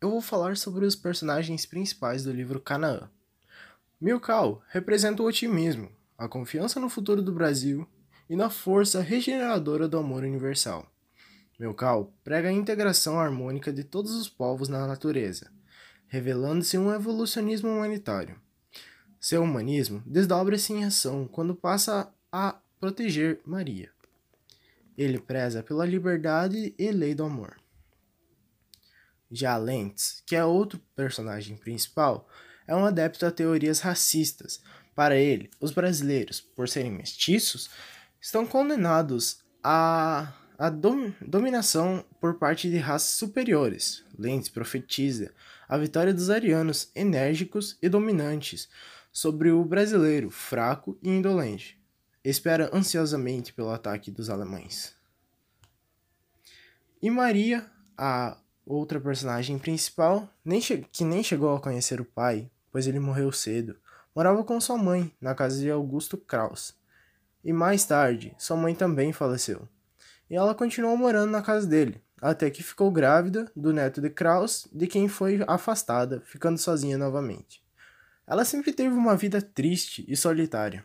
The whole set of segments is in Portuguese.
eu vou falar sobre os personagens principais do livro Canaã. Milkau representa o otimismo, a confiança no futuro do Brasil e na força regeneradora do amor universal. Milkau prega a integração harmônica de todos os povos na natureza, revelando-se um evolucionismo humanitário. Seu humanismo desdobra-se em ação quando passa a proteger Maria. Ele preza pela liberdade e lei do amor. Já Lentz, que é outro personagem principal, é um adepto a teorias racistas. Para ele, os brasileiros, por serem mestiços, estão condenados a, a dom, dominação por parte de raças superiores. Lentz profetiza a vitória dos arianos enérgicos e dominantes sobre o brasileiro fraco e indolente. Espera ansiosamente pelo ataque dos alemães. E Maria, a outra personagem principal, nem que nem chegou a conhecer o pai, pois ele morreu cedo, morava com sua mãe na casa de Augusto Kraus. E mais tarde, sua mãe também faleceu. E ela continuou morando na casa dele, até que ficou grávida do neto de Kraus, de quem foi afastada, ficando sozinha novamente. Ela sempre teve uma vida triste e solitária.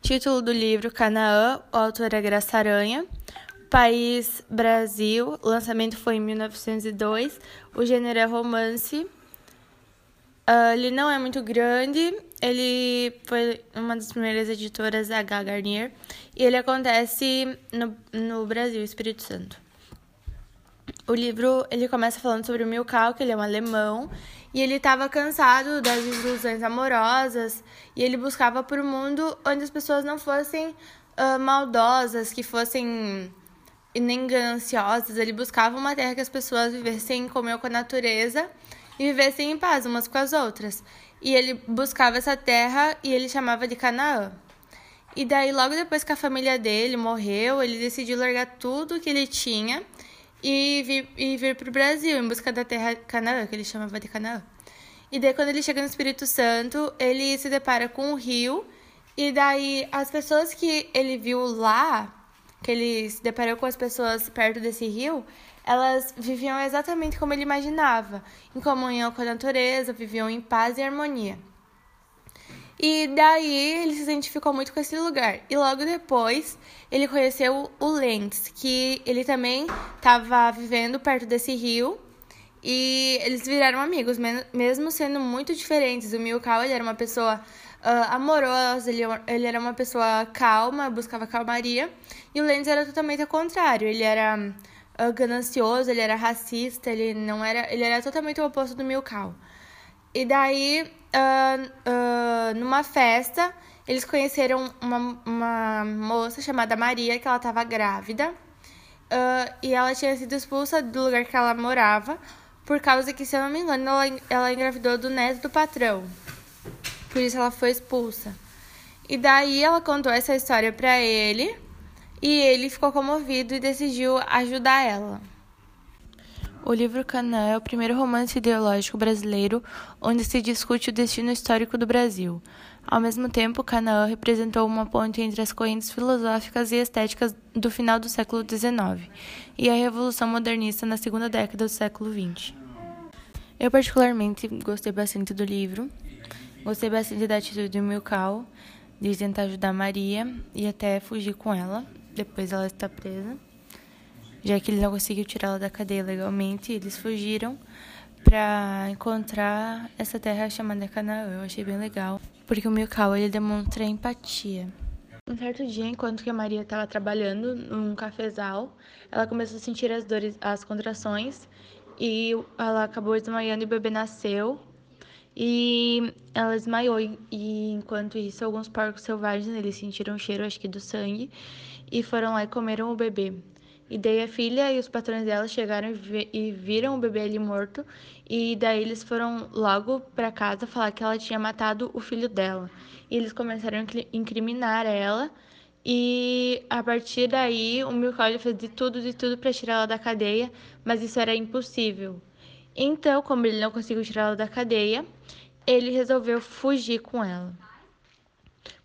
Título do livro Canaã, o autor é Graça Aranha. País Brasil, lançamento foi em 1902. O gênero é romance. Uh, ele não é muito grande. Ele foi uma das primeiras editoras da H. Garnier. E ele acontece no, no Brasil, Espírito Santo. O livro ele começa falando sobre o Milkau, que ele é um alemão, e ele estava cansado das ilusões amorosas, e ele buscava por um mundo onde as pessoas não fossem uh, maldosas, que fossem nem gananciosas. Ele buscava uma terra que as pessoas vivessem em comunhão com a natureza e vivessem em paz umas com as outras. E ele buscava essa terra e ele chamava de Canaã. E daí, logo depois que a família dele morreu, ele decidiu largar tudo que ele tinha e vir, e vir para o Brasil em busca da terra Canaã, que ele chamava de Canaã. E daí, quando ele chega no Espírito Santo, ele se depara com um rio. E daí, as pessoas que ele viu lá que ele se deparou com as pessoas perto desse rio, elas viviam exatamente como ele imaginava, em comunhão com a natureza, viviam em paz e harmonia. E daí ele se identificou muito com esse lugar. E logo depois ele conheceu o Lentz, que ele também estava vivendo perto desse rio. E eles viraram amigos, mesmo sendo muito diferentes. O Milkau ele era uma pessoa uh, amorosa, ele, ele era uma pessoa calma, buscava calmaria. E o Lenz era totalmente ao contrário, ele era uh, ganancioso, ele era racista, ele não era, ele era totalmente o oposto do Milkau. E daí, uh, numa festa, eles conheceram uma, uma moça chamada Maria, que ela estava grávida. e ela tinha sido expulsa do lugar que ela morava, por causa que, se eu não me engano, ela, ela engravidou do neto do patrão. Por isso ela foi expulsa. E daí ela contou essa história para ele e ele ficou comovido e decidiu ajudar ela. O livro Canaã é o primeiro romance ideológico brasileiro onde se discute o destino histórico do Brasil. Ao mesmo tempo, Canaã representou uma ponte entre as correntes filosóficas e estéticas do final do século XIX e a Revolução Modernista na segunda década do século XX. Eu particularmente gostei bastante do livro. Gostei bastante da atitude do Milkau, de tentar ajudar Maria e até fugir com ela, depois ela está presa. Já que ele não conseguiu tirá-la da cadeia legalmente, eles fugiram para encontrar essa terra chamada Canaã. Eu achei bem legal, porque o Milkau ele demonstra empatia. Um certo dia, enquanto que a Maria estava trabalhando num cafezal, ela começou a sentir as dores, as contrações, e ela acabou desmaiando e o bebê nasceu. E ela desmaiou, e enquanto isso, alguns porcos selvagens eles sentiram o cheiro, acho que do sangue, e foram lá e comeram o bebê. E daí a filha e os patrões dela chegaram e viram o bebê ali morto, e daí eles foram logo para casa falar que ela tinha matado o filho dela. E eles começaram a incriminar ela, e a partir daí o Milcau fez de tudo, de tudo para tirar ela da cadeia, mas isso era impossível. Então, como ele não conseguiu tirá-la da cadeia, ele resolveu fugir com ela.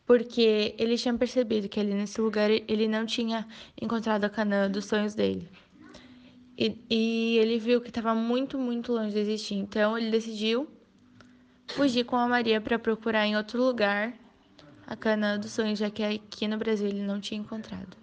Porque ele tinha percebido que ali nesse lugar ele não tinha encontrado a canoa dos sonhos dele. E, e ele viu que estava muito, muito longe de existir. Então ele decidiu fugir com a Maria para procurar em outro lugar a cana dos sonhos, já que aqui no Brasil ele não tinha encontrado.